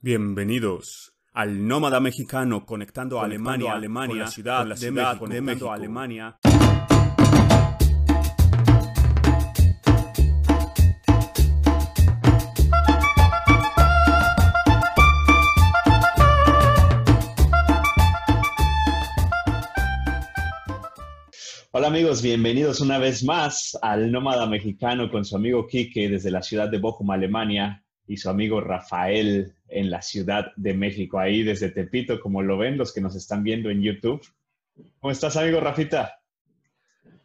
Bienvenidos al nómada mexicano conectando, a Alemania, Alemania, con la ciudad, la de, México, de México, Alemania. Hola amigos, bienvenidos una vez más al Nómada Mexicano con su amigo Quique desde la ciudad de Bochum, Alemania, y su amigo Rafael en la Ciudad de México, ahí desde Tepito, como lo ven los que nos están viendo en YouTube. ¿Cómo estás, amigo Rafita?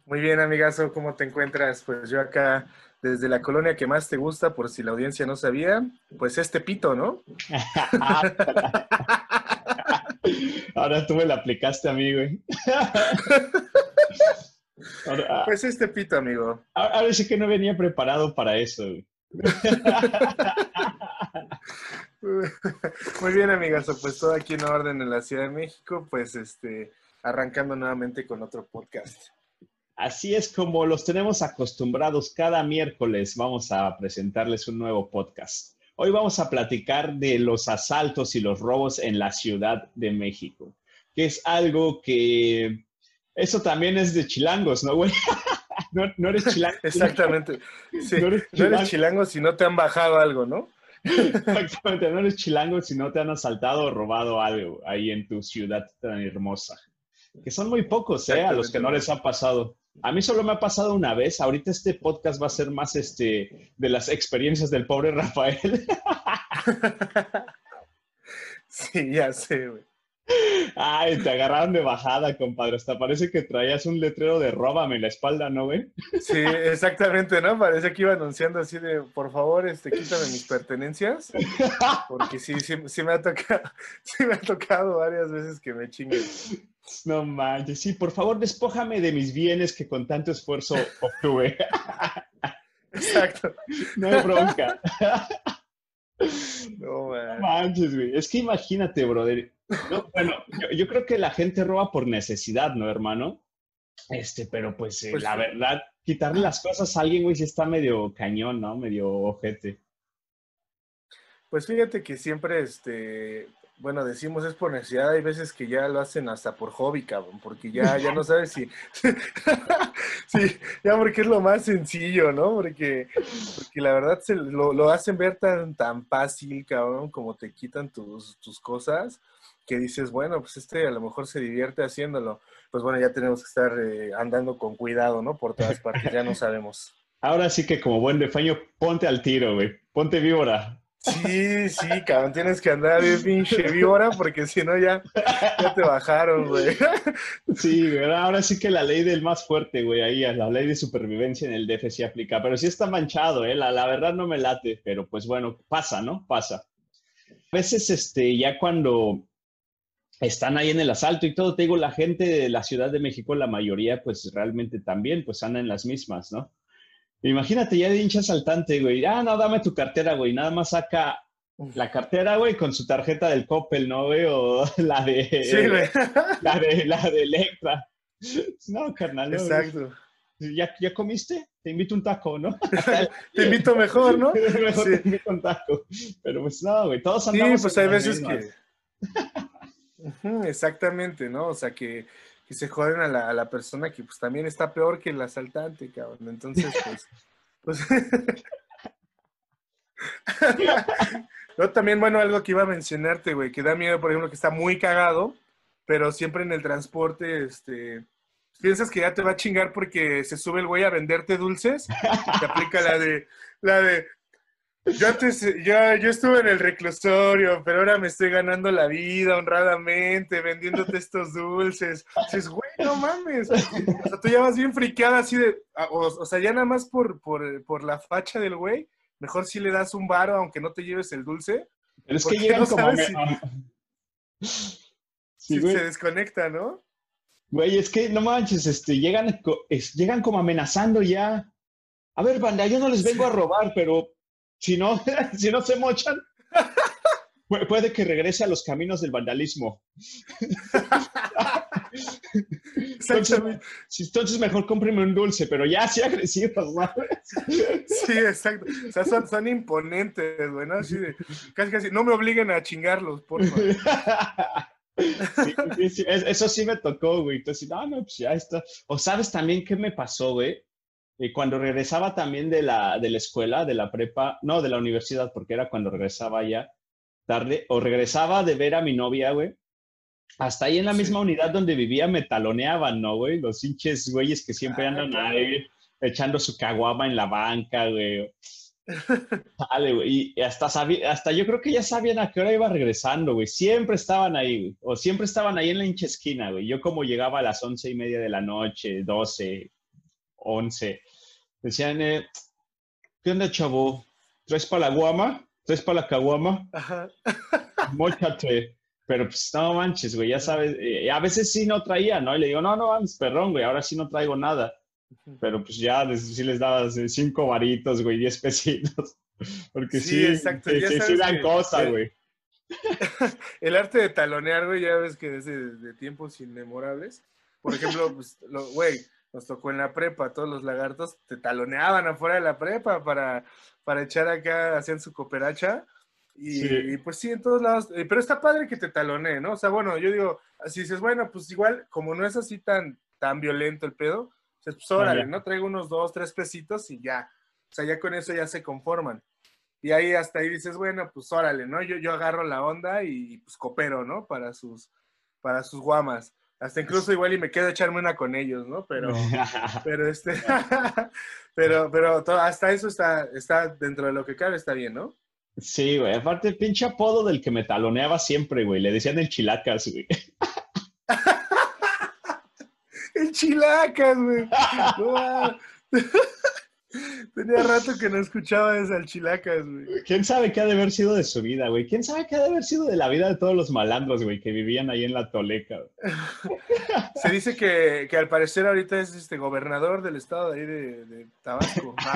Muy bien, amigazo, ¿cómo te encuentras? Pues yo acá, desde la colonia que más te gusta, por si la audiencia no sabía, pues es Tepito, ¿no? Ahora tú me la aplicaste a mí, güey. pues es Tepito, amigo. Ahora sí que no venía preparado para eso, güey. Muy bien, amigas, pues todo aquí en orden en la Ciudad de México, pues este, arrancando nuevamente con otro podcast. Así es como los tenemos acostumbrados cada miércoles, vamos a presentarles un nuevo podcast. Hoy vamos a platicar de los asaltos y los robos en la Ciudad de México, que es algo que eso también es de chilangos, ¿no, güey? no, eres chilango. Exactamente. no, eres chilango. si no te han bajado algo, ¿no? Exactamente, no eres chilango si no te han asaltado o robado algo ahí en tu ciudad tan hermosa. Que son muy pocos, ¿eh? A los que no les ha pasado. A mí solo me ha pasado una vez. Ahorita este podcast va a ser más este de las experiencias del pobre Rafael. sí, ya sé, güey. Ay, te agarraron de bajada, compadre. Hasta parece que traías un letrero de róbame en la espalda, ¿no, güey? Sí, exactamente, ¿no? Parece que iba anunciando así de, por favor, este, quítame mis pertenencias. Porque sí, sí, me ha tocado, sí me ha tocado varias veces que me chinguen. No manches, sí, por favor, despójame de mis bienes que con tanto esfuerzo obtuve. Exacto. No hay bronca. No, manches, güey. Es que imagínate, brother. Bueno, yo, creo que la gente roba por necesidad, ¿no, hermano? Este, pero pues, eh, pues la verdad, quitarle las cosas a alguien, güey, sí está medio cañón, ¿no? Medio ojete. Pues fíjate que siempre, este, bueno, decimos es por necesidad, hay veces que ya lo hacen hasta por hobby, cabrón, porque ya, ya no sabes si, sí, ya porque es lo más sencillo, ¿no? Porque, porque la verdad se lo, lo, hacen ver tan, tan fácil, cabrón, como te quitan tus, tus cosas, que dices, bueno, pues este a lo mejor se divierte haciéndolo. Pues bueno, ya tenemos que estar eh, andando con cuidado, ¿no? Por todas partes, ya no sabemos. Ahora sí que como buen defaño, ponte al tiro, güey. Ponte víbora. Sí, sí, cabrón, tienes que andar de pinche víbora porque si no ya, ya te bajaron, güey. Sí, güey, ahora sí que la ley del más fuerte, güey, ahí, la ley de supervivencia en el DF sí aplica, pero sí está manchado, ¿eh? La, la verdad no me late, pero pues bueno, pasa, ¿no? Pasa. A veces, este, ya cuando están ahí en el asalto y todo, te digo, la gente de la Ciudad de México, la mayoría, pues realmente también, pues andan en las mismas, ¿no? Imagínate ya de hincha asaltante, güey. Ah, no, dame tu cartera, güey. Nada más saca la cartera, güey, con su tarjeta del Coppel, ¿no, güey? O la de. Sí, güey. La de, la de Electra. No, carnal. Exacto. ¿Ya, ¿Ya comiste? Te invito un taco, ¿no? te invito mejor, ¿no? mejor te invito un taco. Pero pues no, güey, todos andamos. Sí, pues hay veces que. Exactamente, ¿no? O sea, que que se joden a la, a la, persona que pues también está peor que el asaltante, cabrón. Entonces, pues, pues Yo también, bueno, algo que iba a mencionarte, güey, que da miedo, por ejemplo, que está muy cagado, pero siempre en el transporte, este, piensas que ya te va a chingar porque se sube el güey a venderte dulces, te aplica la de, la de, yo antes, yo, yo estuve en el reclusorio, pero ahora me estoy ganando la vida honradamente, vendiéndote estos dulces. Dices, güey, no mames. O sea, tú ya vas bien friqueada así de, o, sea, ya nada más por, por, por la facha del güey, mejor si le das un varo aunque no te lleves el dulce. Pero es que llegan como... Si, se desconecta, ¿no? Güey, es que no manches, este, llegan, llegan como amenazando ya. A ver, banda, yo no les vengo a robar, pero si no, si no se mochan, puede que regrese a los caminos del vandalismo. Entonces, mejor cómpreme un dulce, pero ya sí agresivos, ¿sabes? Sí, exacto. O sea, son, son imponentes, güey, ¿no? Así de, casi, casi, no me obliguen a chingarlos, por favor. Sí, sí, eso sí me tocó, güey. Entonces, no, no, pues ya está. O sabes también qué me pasó, güey. Eh, cuando regresaba también de la, de la escuela, de la prepa, no, de la universidad, porque era cuando regresaba ya tarde, o regresaba de ver a mi novia, güey. Hasta ahí en la misma unidad donde vivía me taloneaban, ¿no, güey? Los hinches güeyes que siempre ah, andan ahí echando su caguama en la banca, güey. Dale, güey. Y hasta, hasta yo creo que ya sabían a qué hora iba regresando, güey. Siempre estaban ahí, güey. O siempre estaban ahí en la hincha esquina, güey. Yo como llegaba a las once y media de la noche, doce, once, decían, eh, ¿qué onda, chavo? ¿Traes para la guama? ¿Traes para la caguama? Ajá. Móchate. Pero pues no manches, güey, ya sabes. Eh, a veces sí no traía, ¿no? Y le digo, no, no, vamos, perrón, güey, ahora sí no traigo nada. Pero pues ya sí les daba cinco varitos, güey, diez pesitos. Porque sí, sí exacto. Sí, sí, dan cosa, güey. el arte de talonear, güey, ya ves que desde de tiempos inmemorables. Por ejemplo, pues, güey, nos tocó en la prepa, todos los lagartos te taloneaban afuera de la prepa para, para echar acá, hacían su cooperacha. Y, pues sí, en todos lados, eh, pero está padre que te talone, ¿no? O sea, bueno, yo digo, si dices, bueno, pues igual, como no es así tan, tan violento el pedo, pues órale, ¿no? Traigo unos dos, tres pesitos y ya. O sea, ya con eso ya se conforman. Y ahí hasta ahí dices, bueno, pues órale, ¿no? Yo, yo agarro la onda y pues coopero, ¿no? Para sus, para sus guamas. Hasta incluso igual y me quedo echarme una con ellos, ¿no? Pero, pero este, pero, pero hasta eso está, está dentro de lo que cabe, está bien, ¿no? Sí, güey. Aparte, el pinche apodo del que me taloneaba siempre, güey. Le decían el chilacas, güey. el chilacas, güey. Tenía rato que no escuchaba esa el chilacas, güey. ¿Quién sabe qué ha de haber sido de su vida, güey? ¿Quién sabe qué ha de haber sido de la vida de todos los malandros, güey, que vivían ahí en la Toleca? Se dice que, que, al parecer ahorita es este gobernador del estado de ahí de, Tabasco. No,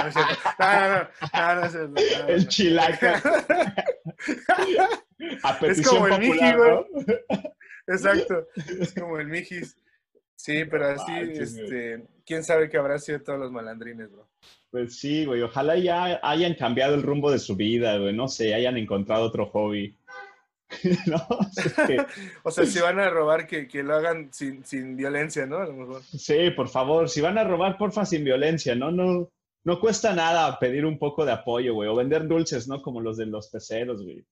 no, no, no, no, El chilacas. es como el Mijis, güey. Exacto. Es como el Mijis. Sí, pero así, este, quién sabe qué habrá sido todos los malandrines, bro. Pues sí, güey, ojalá ya hayan cambiado el rumbo de su vida, güey, no sé, hayan encontrado otro hobby. no, o sea, si van a robar, que, lo hagan sin, sin, violencia, ¿no? A lo mejor. Sí, por favor, si van a robar, porfa, sin violencia, ¿no? No, no cuesta nada pedir un poco de apoyo, güey, o vender dulces, ¿no? Como los de los peceros, güey.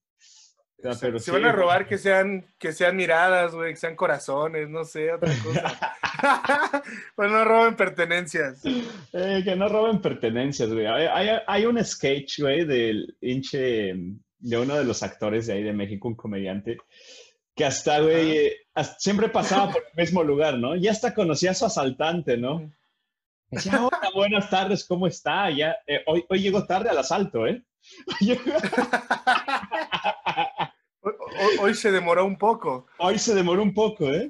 Pero si van a robar, que sean, que sean miradas, güey, que sean corazones, no sé, otra cosa. pues no roben pertenencias. Eh, que no roben pertenencias, güey. Hay, un sketch, güey, del hinche, de uno de los actores de ahí de México, un comediante, que hasta, güey, siempre pasaba por el mismo lugar, ¿no? Ya hasta conocía a su asaltante, ¿no? Decía, hola, buenas tardes, ¿cómo está? Ya, eh, hoy, hoy llego tarde al asalto, ¿eh? Hoy, se demoró un poco. Hoy se demoró un poco, ¿eh?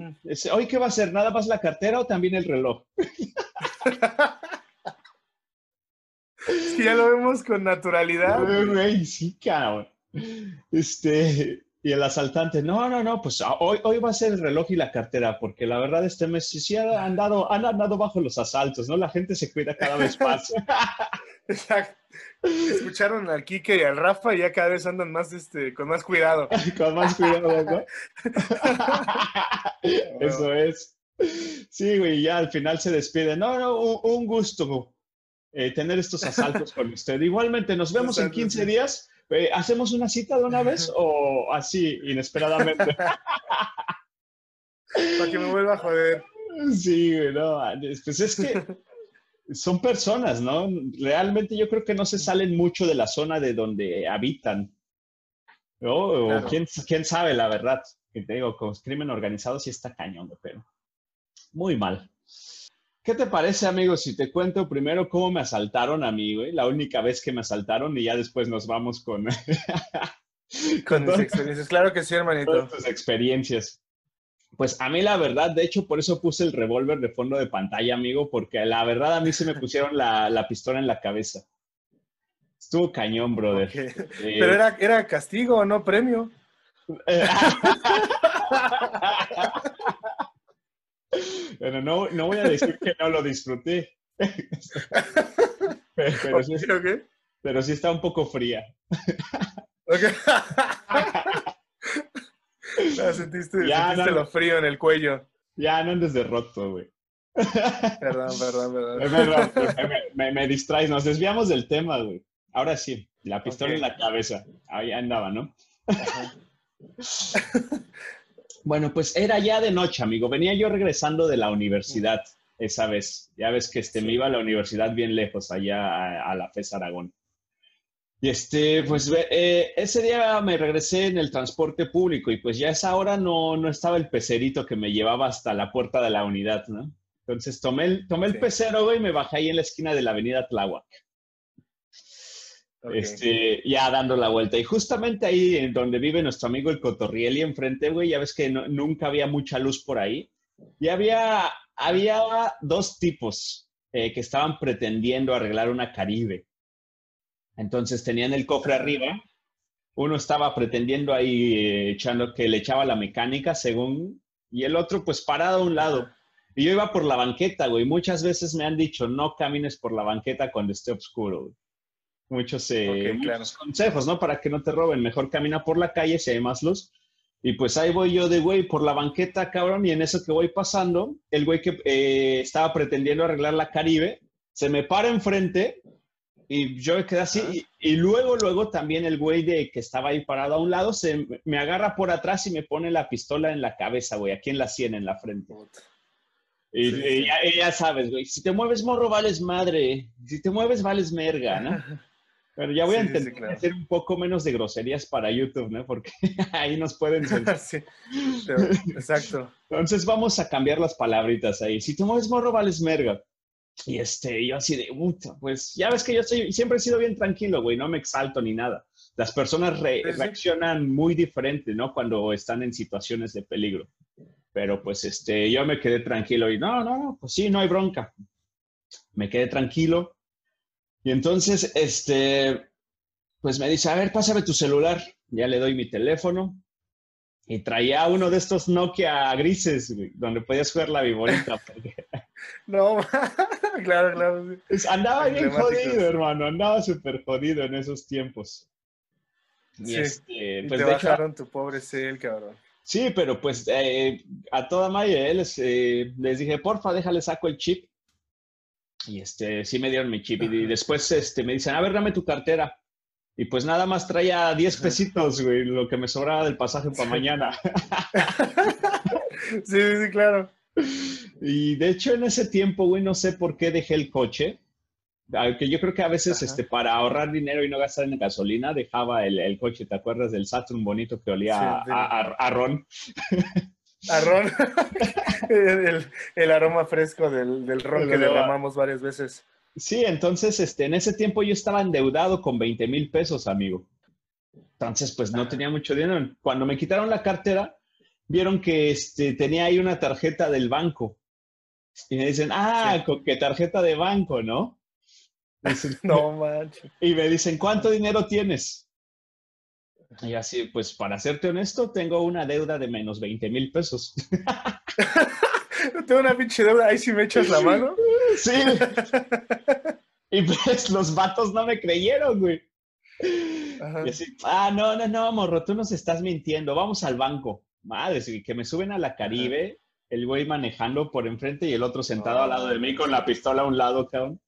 ¿Hoy qué va a ser? ¿Nada más la cartera o también el reloj? que ya lo vemos con naturalidad. sí, cabrón. Este, y el asaltante, no, no, no, pues ah, hoy, hoy va a ser el reloj y la cartera, porque la verdad este mes sí, han andado, han andado bajo los asaltos, ¿no? La gente se cuida cada vez más. Exacto. Escucharon al Kike y al Rafa y ya cada vez andan más, este, con más cuidado. con más cuidado, ¿no? Eso es. Sí, güey, ya al final se despide. No, no, un, gusto eh, tener estos asaltos con usted. Igualmente, nos vemos en 15 días ¿hacemos una cita de una vez o así, inesperadamente? Para que me vuelva a joder. Sí, no, pues es que son personas, ¿no? Realmente yo creo que no se salen mucho de la zona de donde habitan. ¿no? O quién, quién, sabe, la verdad. Que te digo, con crimen organizado sí está cañón, pero muy mal. ¿Qué te parece, amigo, si te cuento primero cómo me asaltaron a mí, güey? La única vez que me asaltaron y ya después nos vamos con... con tus experiencias. Claro que sí, hermanito. tus experiencias. Pues a mí la verdad, de hecho, por eso puse el revólver de fondo de pantalla, amigo, porque la verdad a mí se me pusieron la, pistola en la cabeza. Estuvo cañón, brother. Eh, Pero era, era castigo, no premio. Pero no, no voy a decir que no lo disfruté. pero, sí, pero, sí, está un poco fría. Okay. sentiste, lo frío en el cuello. Ya no andes de roto, güey. Perdón, perdón, perdón. me, me, distraes, nos desviamos del tema, güey. Ahora sí, la pistola en la cabeza. Ahí andaba, ¿no? bueno, pues era ya de noche, amigo. Venía yo regresando de la universidad esa vez. Ya ves que este, me iba a la universidad bien lejos, allá a, la FES Aragón. Y este, pues eh, ese día me regresé en el transporte público y pues ya a esa hora no, no estaba el pecerito que me llevaba hasta la puerta de la unidad, ¿no? Entonces tomé el, tomé el pecero, güey, y me bajé ahí en la esquina de la avenida Tláhuac. Este, ya dando la vuelta. Y justamente ahí en donde vive nuestro amigo el Cotorriel y enfrente, güey, ya ves que nunca había mucha luz por ahí. Y había, había dos tipos eh, que estaban pretendiendo arreglar una Caribe. Entonces tenían el cofre arriba. Uno estaba pretendiendo ahí eh, echando que le echaba la mecánica, según, y el otro pues parado a un lado. Y yo iba por la banqueta, güey. Muchas veces me han dicho, no camines por la banqueta cuando esté oscuro, güey muchos, eh, consejos, ¿no? Para que no te roben. Mejor camina por la calle si hay más luz. Y pues ahí voy yo de güey por la banqueta, cabrón, y en eso que voy pasando, el güey que eh, estaba pretendiendo arreglar la Caribe, se me para enfrente y yo me quedé así. Y, luego, luego también el güey de que estaba ahí parado a un lado, se me agarra por atrás y me pone la pistola en la cabeza, güey, aquí en la sien, en la frente. Y, Ya, ya, sabes, güey, si te mueves morro, vales madre. Si te mueves, vales merga, ¿no? Pero ya voy a intentar hacer un poco menos de groserías para YouTube, ¿no? Porque ahí nos pueden sí, exacto. Entonces vamos a cambiar las palabritas ahí. Si te mueves morro, vales merga. Y este, yo así de, puta, pues ya ves que yo soy, siempre he sido bien tranquilo, güey, no me exalto ni nada. Las personas reaccionan muy diferente, ¿no? Cuando están en situaciones de peligro. Pero pues este, yo me quedé tranquilo y no, no, no, pues sí, no hay bronca. Me quedé tranquilo y entonces, este, pues me dice, a ver, pásame tu celular. Ya le doy mi teléfono. Y traía uno de estos Nokia grises, donde podías jugar la viborita. no, claro, claro. andaba bien jodido, hermano. Andaba súper jodido en esos tiempos. Y este, pues te bajaron tu pobre cel, cabrón. Sí, pero pues eh, a toda madre les, eh, les dije, porfa, déjale saco el chip y este, sí me dieron mi chip. Y después este, me dicen, a ver, dame tu cartera. Y pues nada más traía 10 pesitos, güey, lo que me sobraba del pasaje para mañana. sí, sí, claro. Y de hecho en ese tiempo, güey, no sé por qué dejé el coche. Aunque yo creo que a veces este, para ahorrar dinero y no gastar en gasolina, dejaba el, coche. ¿Te acuerdas del Saturn bonito que olía a, a, ron? Arrón. el, aroma fresco del, ron que derramamos varias veces. Sí, entonces este, en ese tiempo yo estaba endeudado con 20 mil pesos, amigo. Entonces, pues no tenía mucho dinero. Cuando me quitaron la cartera, vieron que este, tenía ahí una tarjeta del banco. Y me dicen, ah, ¿con qué tarjeta de banco, no? no manches. Y me dicen, ¿cuánto dinero tienes? Y así, pues para serte honesto, tengo una deuda de menos 20 mil pesos. tengo una pinche deuda, ahí sí me echas la mano. Sí. y pues los vatos no me creyeron, güey. Y así, ah, no, no, no, morro, tú nos estás mintiendo, vamos al banco. Madre, que me suben a la Caribe, el güey manejando por enfrente y el otro sentado al lado de mí con la pistola a un lado, cabrón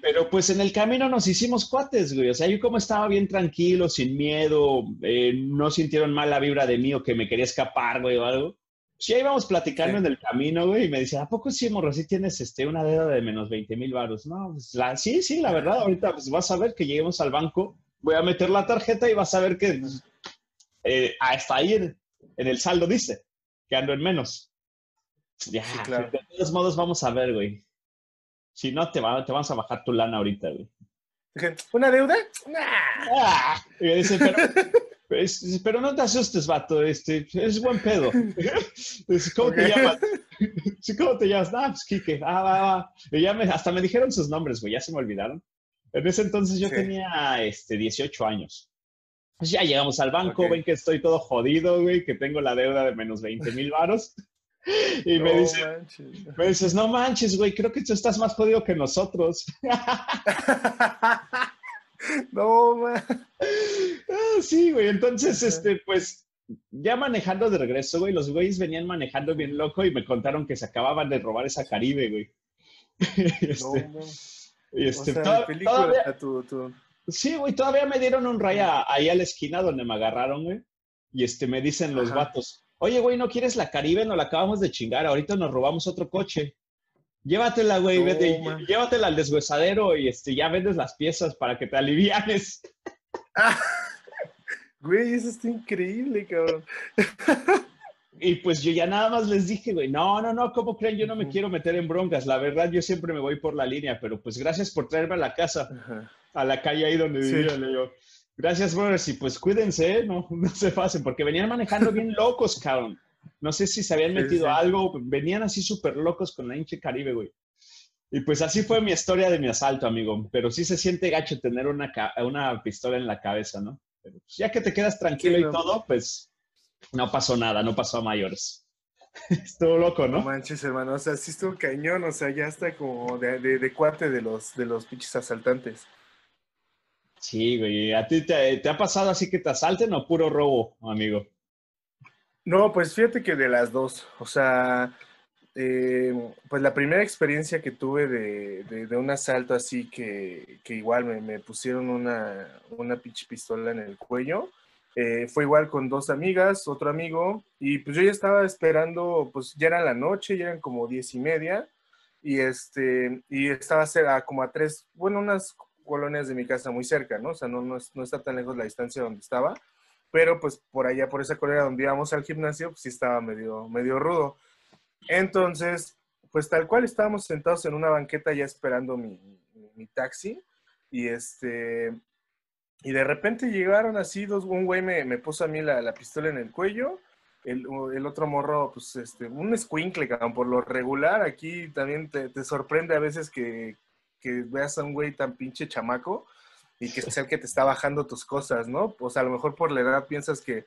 pero pues en el camino nos hicimos cuates, güey. O sea, yo como estaba bien tranquilo, sin miedo, eh, no sintieron mal la vibra de mí o que me quería escapar, güey, o algo. Pues ya íbamos platicando en el camino, güey, y me dice, ¿a poco sí, morro, sí tienes este, una deuda de menos 20 mil baros? No, pues la, sí, sí, la verdad, ahorita pues vas a ver que lleguemos al banco, voy a meter la tarjeta y vas a ver que eh, hasta ahí en, el saldo dice que ando en menos. Ya, de todos modos vamos a ver, güey. Si no, te, va, te vamos a bajar tu lana ahorita, güey. ¿Una deuda? Ah, pero, no te asustes, vato. Este, es buen pedo. ¿Cómo te llamas? ¿Cómo te llamas? Ah, pues Kike. Ah, va, va. Y ya me, hasta me dijeron sus nombres, güey. Ya se me olvidaron. En ese entonces yo tenía este, 18 años. Pues ya llegamos al banco, ven que estoy todo jodido, güey, que tengo la deuda de menos 20 mil varos. Y me, dice, me dices, no manches, güey, creo que tú estás más jodido que nosotros. no, man. Ah, sí, güey, entonces, este, pues, ya manejando de regreso, güey, los güeyes venían manejando bien loco y me contaron que se acababan de robar esa Caribe, güey. este, no, y este, todavía, Sí, güey, todavía me dieron un raya ahí a la esquina donde me agarraron, güey. Y este, me dicen los vatos, oye, güey, ¿no quieres la Caribe? Nos la acabamos de chingar, ahorita nos robamos otro coche. Llévatela, güey, llévatela al deshuesadero y este, ya vendes las piezas para que te alivianes. güey, eso está increíble, cabrón. Y pues yo ya nada más les dije, güey, no, no, no, ¿cómo creen? Yo no me quiero meter en broncas. La verdad, yo siempre me voy por la línea, pero pues gracias por traerme a la casa, a la calle ahí donde vivía, le digo. Gracias, brothers, y pues cuídense, ¿eh? no, no se pasen, porque venían manejando bien locos, cabrón. No sé si se habían metido algo, venían así súper locos con la hinche Caribe, güey. Y pues así fue mi historia de mi asalto, amigo. Pero sí se siente gacho tener una, una pistola en la cabeza, ¿no? Pero pues, ya que te quedas tranquilo y todo, pues no pasó nada, no pasó a mayores. estuvo loco, ¿no? No manches, hermano. O sea, sí estuvo cañón. O sea, ya está como de, de, cuate de los, de los pinches asaltantes. Sí, güey. ¿A ti te, ha pasado así que te asalten o puro robo, amigo? No, pues fíjate que de las dos. O sea, eh, pues la primera experiencia que tuve de, de, un asalto así que, que igual me, me, pusieron una, una pinche pistola en el cuello eh, fue igual con dos amigas, otro amigo, y pues yo ya estaba esperando, pues ya era la noche, ya eran como diez y media, y este, y estaba a, como a tres, bueno, unas colonias de mi casa muy cerca, ¿no? O sea, no, no, no está tan lejos la distancia donde estaba, pero pues por allá, por esa colonia donde íbamos al gimnasio, pues sí estaba medio, medio rudo. Entonces, pues tal cual estábamos sentados en una banqueta ya esperando mi, mi taxi, y este, y de repente llegaron así, dos, un güey me, me puso a mí la, la, pistola en el cuello, el, el otro morro, pues este, un escuincle, por lo regular, aquí también te, te sorprende a veces que, que, veas a un güey tan pinche chamaco y que sea el que te está bajando tus cosas, ¿no? O sea, a lo mejor por la edad piensas que,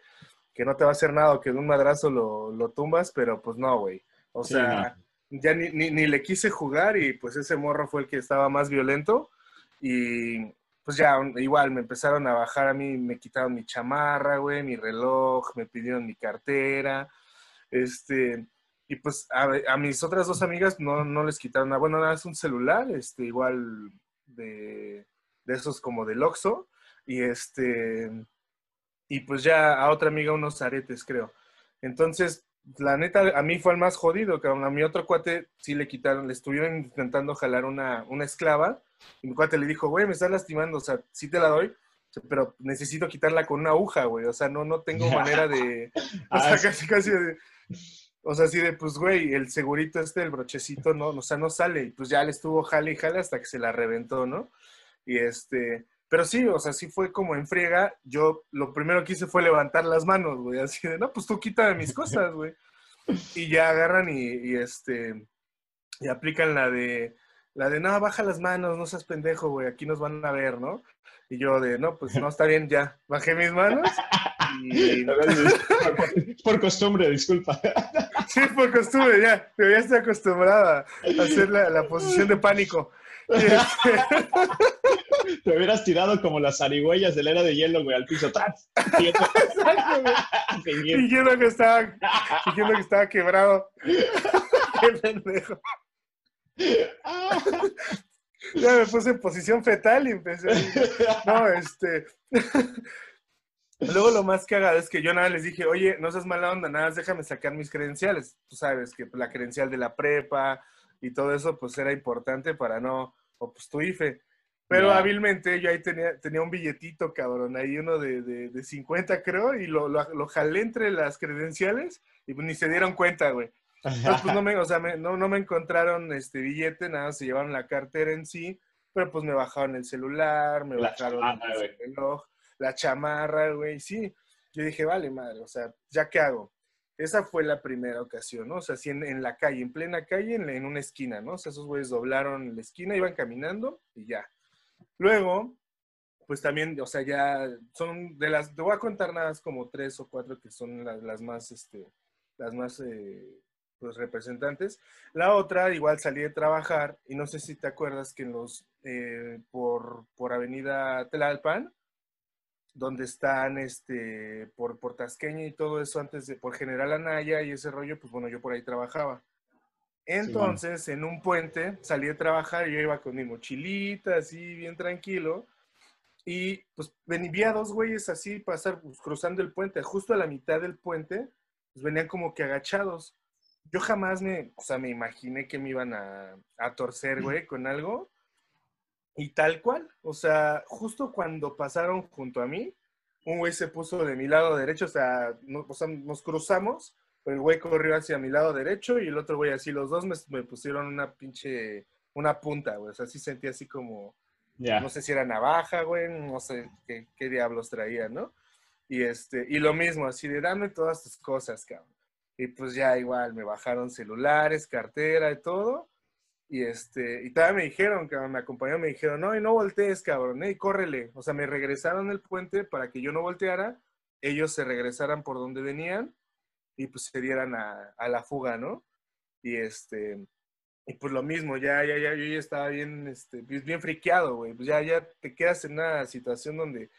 que no te va a hacer nada o que de un madrazo lo, lo tumbas, pero pues no, güey. O sea, ya ni, ni, ni le quise jugar y pues ese morro fue el que estaba más violento y pues ya igual me empezaron a bajar a mí, me quitaron mi chamarra, güey, mi reloj, me pidieron mi cartera, este, y pues a, mis otras dos amigas no, no les quitaron nada, bueno, nada, es un celular, este, igual de, de esos como del Oxxo, y este, y pues ya a otra amiga unos aretes, creo. Entonces, la neta, a mí fue el más jodido, que a mi otro cuate sí le quitaron, le estuvieron intentando jalar una, una esclava, y mi cuate le dijo, güey, me estás lastimando, o sea, sí te la doy, pero necesito quitarla con una aguja, güey, o sea, no, no tengo manera de, o sea, ah, casi, casi de, o sea, así de, pues, güey, el segurito este, el brochecito, no, o sea, no sale, y pues ya le estuvo jale y jale hasta que se la reventó, ¿no? Y este, pero sí, o sea, sí fue como en friega. Yo lo primero que hice fue levantar las manos, güey, así de, no, pues tú quita mis cosas, güey. Y ya agarran y, y, este, y aplican la de, la de, no, baja las manos, no seas pendejo, güey, aquí nos van a ver, ¿no? Y yo de, no, pues no, está bien, ya. Bajé mis manos y... por costumbre, disculpa. Sí, por costumbre, ya. Pero ya estoy acostumbrada a hacer la, la posición de pánico. Te hubieras tirado como las zarigüeyas de la era de hielo, güey, al piso. ¡Tras! Fingiendo que estaba, fingiendo que estaba quebrado. Qué pendejo. Ya me puse en posición fetal y empecé. No, este. Luego lo más que haga es que yo nada les dije, oye, no seas mala onda, nada, déjame sacar mis credenciales. Tú sabes que la credencial de la prepa y todo eso, pues era importante para no, o pues tu IFE. Pero hábilmente yo ahí tenía, tenía un billetito, cabrón, ahí uno de, de, 50 creo, y lo, lo, lo, jalé entre las credenciales y pues ni se dieron cuenta, güey. Entonces, pues no me, o sea, no, no me encontraron este billete, nada, se llevaron la cartera en sí, pero pues me bajaron el celular, me bajaron el reloj, la chamarra, güey, sí. Yo dije, vale, madre, o sea, ¿ya qué hago? Esa fue la primera ocasión, ¿no? O sea, así en, la calle, en plena calle, en, en, una esquina, ¿no? O sea, esos güeyes doblaron la esquina, iban caminando y ya. Luego, pues también, o sea, ya son de las, te voy a contar nada más como tres o cuatro que son las, las más, este, las más, eh, pues, representantes. La otra, igual salí de trabajar y no sé si te acuerdas que en los, eh, por, por Avenida Tlalpan, donde están este, por, por Tasqueña y todo eso antes de, por General Anaya y ese rollo, pues bueno, yo por ahí trabajaba. Entonces, en un puente, salí de trabajar y yo iba con mi mochilita, así, bien tranquilo. Y pues venía dos güeyes así pasar, pues, cruzando el puente, justo a la mitad del puente, pues venían como que agachados. Yo jamás me, o sea, me imaginé que me iban a, a torcer, güey, con algo. Y tal cual, o sea, justo cuando pasaron junto a mí, un güey se puso de mi lado derecho, o sea, nos cruzamos, el güey corrió hacia mi lado derecho y el otro güey así, los dos me, pusieron una pinche, una punta, güey, o sea, sí sentí así como, no sé si era navaja, güey, no sé qué, qué diablos traía, ¿no? Y este, y lo mismo, así de dame todas tus cosas, cabrón. Y pues ya igual, me bajaron celulares, cartera y todo. Y este, y todavía me dijeron, que me acompañaron, me dijeron, no, y no voltees, cabrón, eh, y córrele. O sea, me regresaron el puente para que yo no volteara, ellos se regresaran por donde venían y pues se dieran a, a la fuga, ¿no? Y este, y pues lo mismo, ya, ya, ya, yo ya estaba bien, este, bien friqueado, güey. Pues ya, ya te quedas en una situación donde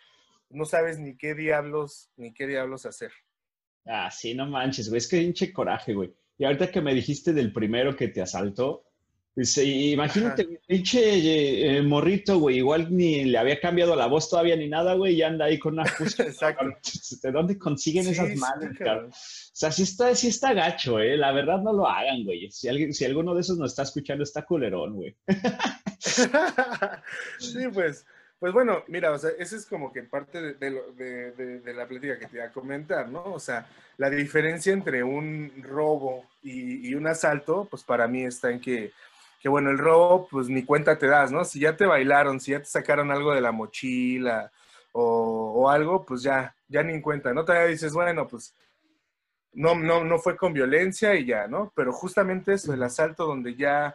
no sabes ni qué diablos, ni qué diablos hacer. Ah, sí, no manches, güey. Es que hinche coraje, güey. Y ahorita que me dijiste del primero que te asaltó, pues, imagínate, pinche eh, morrito, güey, igual ni le había cambiado la voz todavía ni nada, güey, y anda ahí con una Exacto. ¿De dónde consiguen esas manos, O sea, sí está, sí está gacho, eh. La verdad no lo hagan, güey. Si, alguien, si alguno de esos nos está escuchando, está culerón, güey. sí, pues, pues bueno, mira, o sea, esa es como que parte de, de, de, la plática que te iba a comentar, ¿no? O sea, la diferencia entre un robo y, y un asalto, pues para mí está en que que bueno, el robo, pues ni cuenta te das, ¿no? Si ya te bailaron, si ya te sacaron algo de la mochila o, algo, pues ya, ya ni en cuenta, ¿no? Todavía dices, bueno, pues no, no, no fue con violencia y ya, ¿no? Pero justamente eso, el asalto donde ya,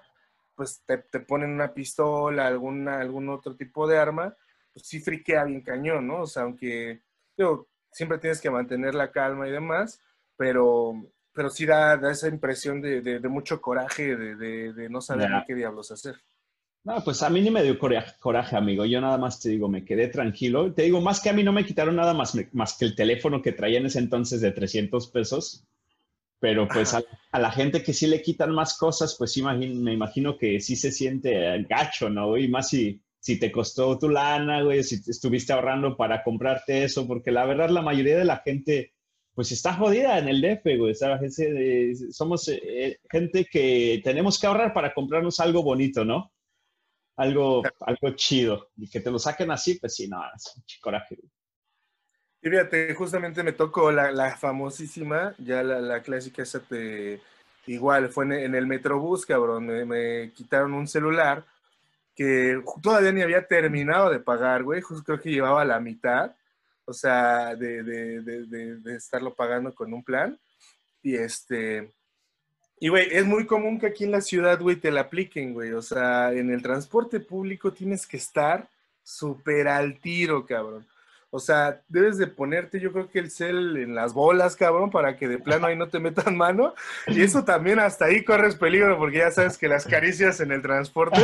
pues te, ponen una pistola, alguna, algún otro tipo de arma, pues sí friquea bien cañón, ¿no? O sea, aunque, digo, siempre tienes que mantener la calma y demás, pero pero sí da, esa impresión de, mucho coraje, de, no saber qué diablos hacer. No, pues a mí ni me dio coraje, amigo. Yo nada más te digo, me quedé tranquilo. Te digo, más que a mí no me quitaron nada más, más que el teléfono que traía en ese entonces de 300 pesos. Pero pues a, la gente que sí le quitan más cosas, pues sí me imagino que sí se siente gacho, ¿no? Y más si, si te costó tu lana, güey, si estuviste ahorrando para comprarte eso, porque la verdad la mayoría de la gente pues está jodida en el DF, güey. somos eh, gente que tenemos que ahorrar para comprarnos algo bonito, ¿no? Algo, algo chido. Y que te lo saquen así, pues sí, no, es un coraje. Y fíjate, justamente me tocó la, famosísima, ya la, clásica esa te, igual, fue en, el Metrobús, cabrón, me, me, quitaron un celular que todavía ni había terminado de pagar, güey, justo creo que llevaba la mitad o sea, de, de, de, de, estarlo pagando con un plan. Y este, y güey, es muy común que aquí en la ciudad, güey, te la apliquen, güey. O sea, en el transporte público tienes que estar súper al tiro, cabrón. O sea, debes de ponerte, yo creo que el cel en las bolas, cabrón, para que de plano ahí no te metan mano. Y eso también hasta ahí corres peligro, porque ya sabes que las caricias en el transporte.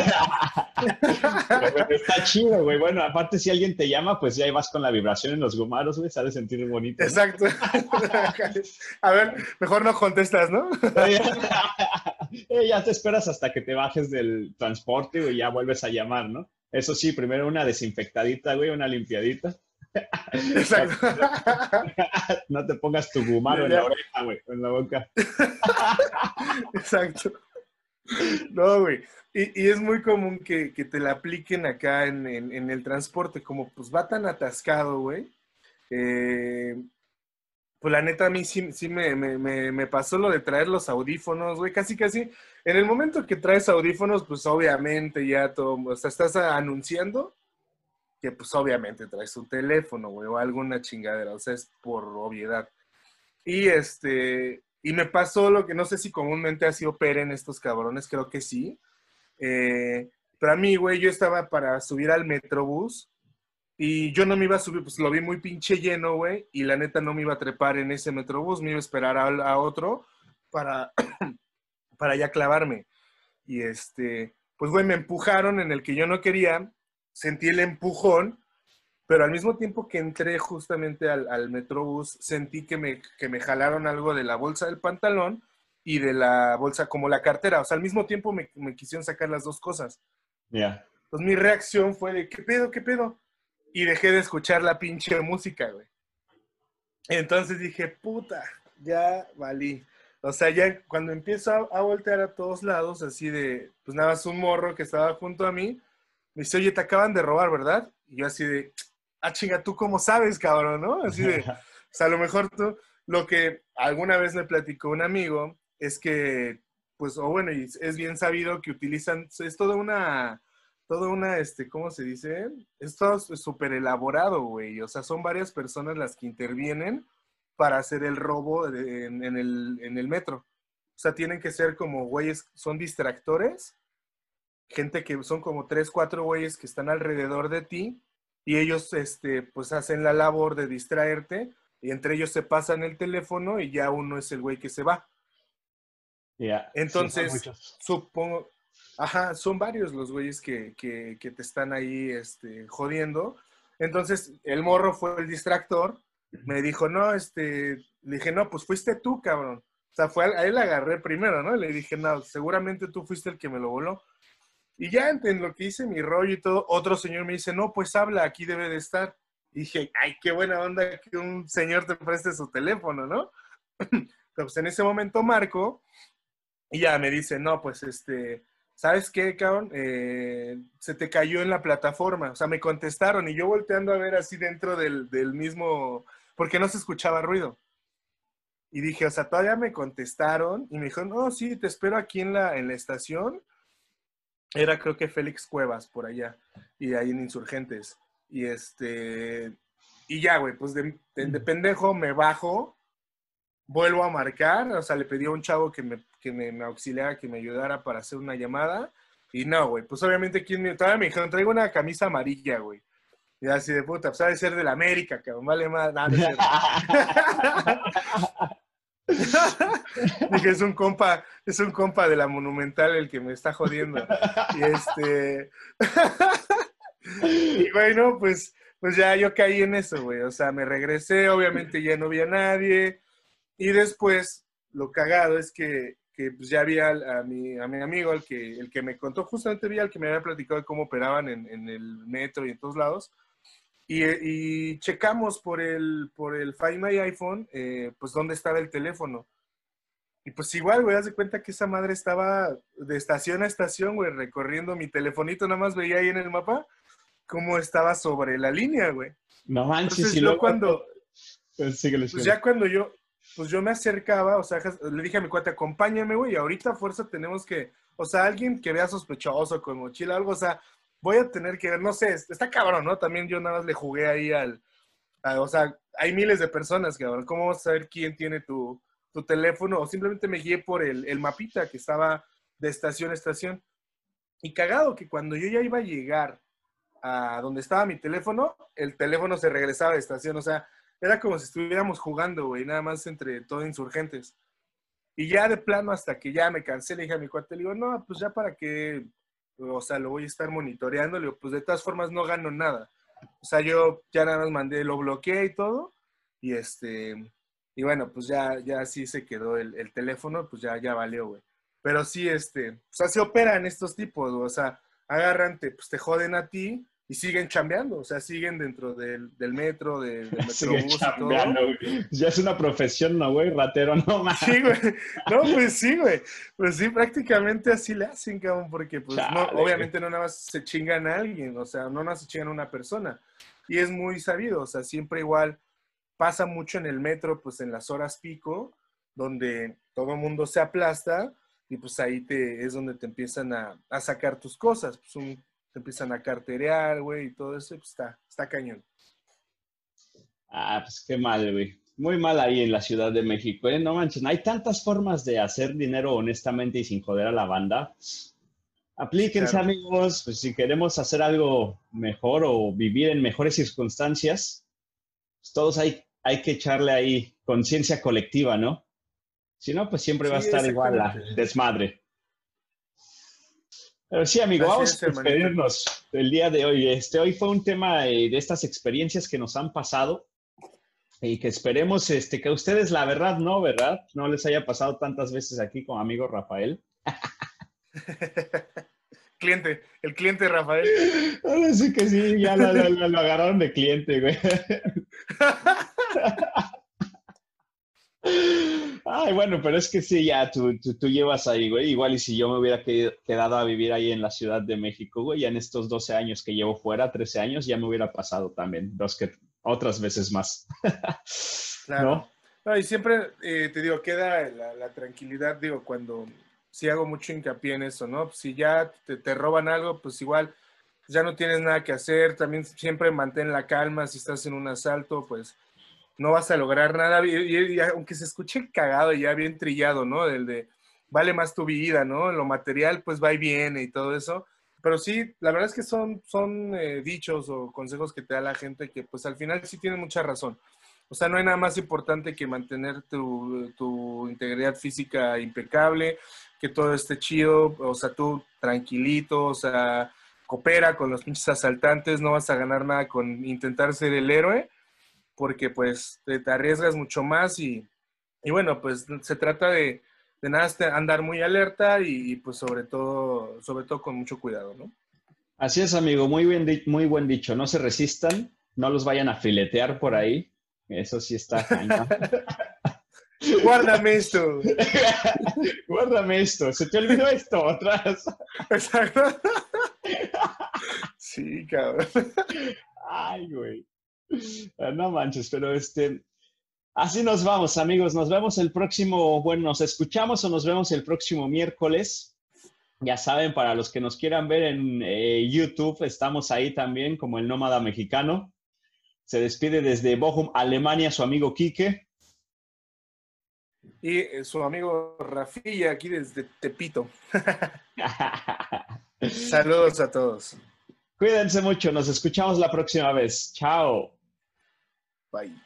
Está chido, güey. Bueno, aparte, si alguien te llama, pues ya vas con la vibración en los gomaros, güey, sabes sentir bonito. Exacto. A ver, mejor no contestas, ¿no? Eh, ya te esperas hasta que te bajes del transporte, güey, y ya vuelves a llamar, ¿no? Eso sí, primero una desinfectadita, güey, una limpiadita. Exacto. No te pongas tu gumaro en la oreja, güey, en la boca. Exacto. No, güey. Y, es muy común que, te la apliquen acá en, el transporte, como pues va tan atascado, güey. Eh, pues la neta a mí sí, me, me, pasó lo de traer los audífonos, güey, casi casi. En el momento que traes audífonos, pues obviamente ya todo, o sea, estás anunciando que pues obviamente traes un teléfono, güey, o alguna chingadera, o sea, es por obviedad. Y este, y me pasó lo que no sé si comúnmente así operen estos cabrones, creo que sí. Eh, pero a mí, güey, yo estaba para subir al Metrobús y yo no me iba a subir, pues lo vi muy pinche lleno, güey, y la neta no me iba a trepar en ese Metrobús, me iba a esperar a, a otro para, para ya clavarme. Y este, pues, güey, me empujaron en el que yo no quería, sentí el empujón, pero al mismo tiempo que entré justamente al, al Metrobús, sentí que me, que me jalaron algo de la bolsa del pantalón y de la bolsa como la cartera. O sea, al mismo tiempo me, me quisieron sacar las dos cosas. Ya. Pues mi reacción fue de, ¿qué pedo, qué pedo? Y dejé de escuchar la pinche música, güey. Entonces dije, puta, ya valí. O sea, ya cuando empiezo a, a, voltear a todos lados, así de, pues nada más un morro que estaba junto a mí, me dice, oye, te acaban de robar, ¿verdad? Y yo así de, ah, chinga, ¿tú cómo sabes, cabrón, no? Así de, o sea, a lo mejor tú, lo que alguna vez me platicó un amigo es que, pues, o bueno, y es bien sabido que utilizan, es toda una, toda una, este, ¿cómo se dice? Es todo súper elaborado, güey. O sea, son varias personas las que intervienen para hacer el robo en, en, el, en el metro. O sea, tienen que ser como güeyes, son distractores, gente que son como tres, cuatro güeyes que están alrededor de ti y ellos, este, pues hacen la labor de distraerte y entre ellos se pasan el teléfono y ya uno es el güey que se va. Yeah, Entonces, sí, supongo, ajá, son varios los güeyes que, que, que, te están ahí este, jodiendo. Entonces, el morro fue el distractor. Me dijo, no, este, le dije, no, pues fuiste tú, cabrón. O sea, fue a, a él agarré primero, ¿no? Le dije, no, seguramente tú fuiste el que me lo voló. Y ya en lo que hice mi rollo y todo, otro señor me dice, no, pues habla, aquí debe de estar. Y dije, ay, qué buena onda que un señor te preste su teléfono, ¿no? pues en ese momento marco y ya me dice, no, pues este, ¿sabes qué, cabrón? Eh, se te cayó en la plataforma. O sea, me contestaron y yo volteando a ver así dentro del, del mismo, porque no se escuchaba ruido. Y dije, o sea, todavía me contestaron y me dijo, no, sí, te espero aquí en la, en la estación era creo que Félix Cuevas por allá y ahí en Insurgentes. Y este, y ya, güey, pues de, de, de, pendejo me bajo, vuelvo a marcar, o sea, le pedí a un chavo que me, que me, me auxiliara, que me ayudara para hacer una llamada. Y no, güey, pues obviamente aquí todavía me dijeron, traigo una camisa amarilla, güey. Y así de puta, pues sabe ser de la América, que vale más, nada. Dije, es un compa, es un compa de la Monumental el que me está jodiendo. Y este. y bueno, pues, pues ya yo caí en eso, güey. O sea, me regresé, obviamente ya no vi a nadie. Y después, lo cagado es que, que pues ya vi a, mi, a mi amigo, el que, el que me contó, justamente vi al que me había platicado de cómo operaban en, en el metro y en todos lados. Y, y, checamos por el, por el Find My iPhone, eh, pues dónde estaba el teléfono. Y pues igual, güey, haz de cuenta que esa madre estaba de estación a estación, güey, recorriendo mi telefonito, nada más veía ahí en el mapa cómo estaba sobre la línea, güey. No manches, Entonces, y luego cuando, pues, síguele, pues síguele. ya cuando yo, pues yo me acercaba, o sea, le dije a mi cuate, acompáñame, güey, y ahorita a fuerza tenemos que, o sea, alguien que vea sospechoso con mochila, algo, o sea, voy a tener que ver, no sé, está cabrón, ¿no? También yo nada más le jugué ahí al, a, o sea, hay miles de personas, cabrón, ¿cómo vas a saber quién tiene tu, tu teléfono? O simplemente me guié por el, el, mapita que estaba de estación a estación. Y cagado que cuando yo ya iba a llegar a donde estaba mi teléfono, el teléfono se regresaba de estación, o sea, era como si estuviéramos jugando, güey, nada más entre todos insurgentes. Y ya de plano, hasta que ya me cansé, le dije a mi cuate, le digo, no, pues ya para que o sea, lo voy a estar monitoreando, le digo, pues de todas formas no gano nada. O sea, yo ya nada más mandé, lo bloqueé y todo, y este, y bueno, pues ya, ya sí se quedó el, el teléfono, pues ya, ya valió, güey. Pero sí, este, sea, se operan estos tipos, o sea, agarran, te, pues te joden a ti y siguen chambeando, o sea, siguen dentro del, del metro, del, del metrobús y todo. Ya es una profesión, ¿no, güey? Ratero, no más. Sí, güey. No, pues sí, güey. Pues sí, prácticamente así le hacen, cabrón, porque pues Chale, no, obviamente no nada más se chingan a alguien, o sea, no nada más se chingan a una persona. Y es muy sabido, o sea, siempre igual pasa mucho en el metro, pues en las horas pico, donde todo el mundo se aplasta y pues ahí te, es donde te empiezan a, a sacar tus cosas. Pues un te empiezan a carterear, güey, y todo eso, pues está, está cañón. Ah, pues qué mal, güey. Muy mal ahí en la Ciudad de México, ¿eh? No manches, hay tantas formas de hacer dinero honestamente y sin joder a la banda. Aplíquense, claro. amigos, pues si queremos hacer algo mejor o vivir en mejores circunstancias, pues todos hay, hay que echarle ahí conciencia colectiva, ¿no? Si no, pues siempre va a estar igual la desmadre. Pero sí, amigo, vamos a despedirnos del día de hoy. Este, hoy fue un tema eh, de estas experiencias que nos han pasado y que esperemos este, que a ustedes, la verdad, no, ¿verdad? No les haya pasado tantas veces aquí con amigo Rafael. cliente, el cliente Rafael. Ahora sí que sí, ya lo, lo agarraron de cliente, güey. Ay, bueno, pero es que sí, ya tú, tú, llevas ahí, güey. Igual y si yo me hubiera quedado a vivir ahí en la Ciudad de México, güey, ya en estos 12 años que llevo fuera, 13 años, ya me hubiera pasado también, dos que otras veces más. claro. ¿No? y siempre eh, te digo, queda la, tranquilidad, digo, cuando si hago mucho hincapié en eso, ¿no? Si ya te, te roban algo, pues igual ya no tienes nada que hacer, también siempre mantén la calma, si estás en un asalto, pues no vas a lograr nada. Y, aunque se escuche cagado y ya bien trillado, ¿no? Del de vale más tu vida, ¿no? Lo material pues va y viene y todo eso. Pero sí, la verdad es que son, son eh, dichos o consejos que te da la gente que pues al final sí tienen mucha razón. O sea, no hay nada más importante que mantener tu, tu integridad física impecable, que todo esté chido, o sea, tú tranquilito, o sea, coopera con los pinches asaltantes, no vas a ganar nada con intentar ser el héroe, porque pues te, arriesgas mucho más y, bueno, pues se trata de, de nada andar muy alerta y, pues sobre todo, sobre todo con mucho cuidado, ¿no? Así es, amigo, muy, bien, muy buen dicho, no se resistan, no los vayan a filetear por ahí, eso sí está. Guárdame esto. Guárdame esto. Se te olvidó esto atrás. Exacto. Sí, cabrón. Ay, güey. Ah, no manches, pero este, así nos vamos, amigos. Nos vemos el próximo, bueno, nos escuchamos o nos vemos el próximo miércoles. Ya saben, para los que nos quieran ver en eh, YouTube, estamos ahí también como el nómada mexicano. Se despide desde Bochum, Alemania, su amigo Quique. Y eh, su amigo Rafilla, aquí desde Tepito. Saludos a todos. Cuídense mucho, nos escuchamos la próxima vez. Chao. país.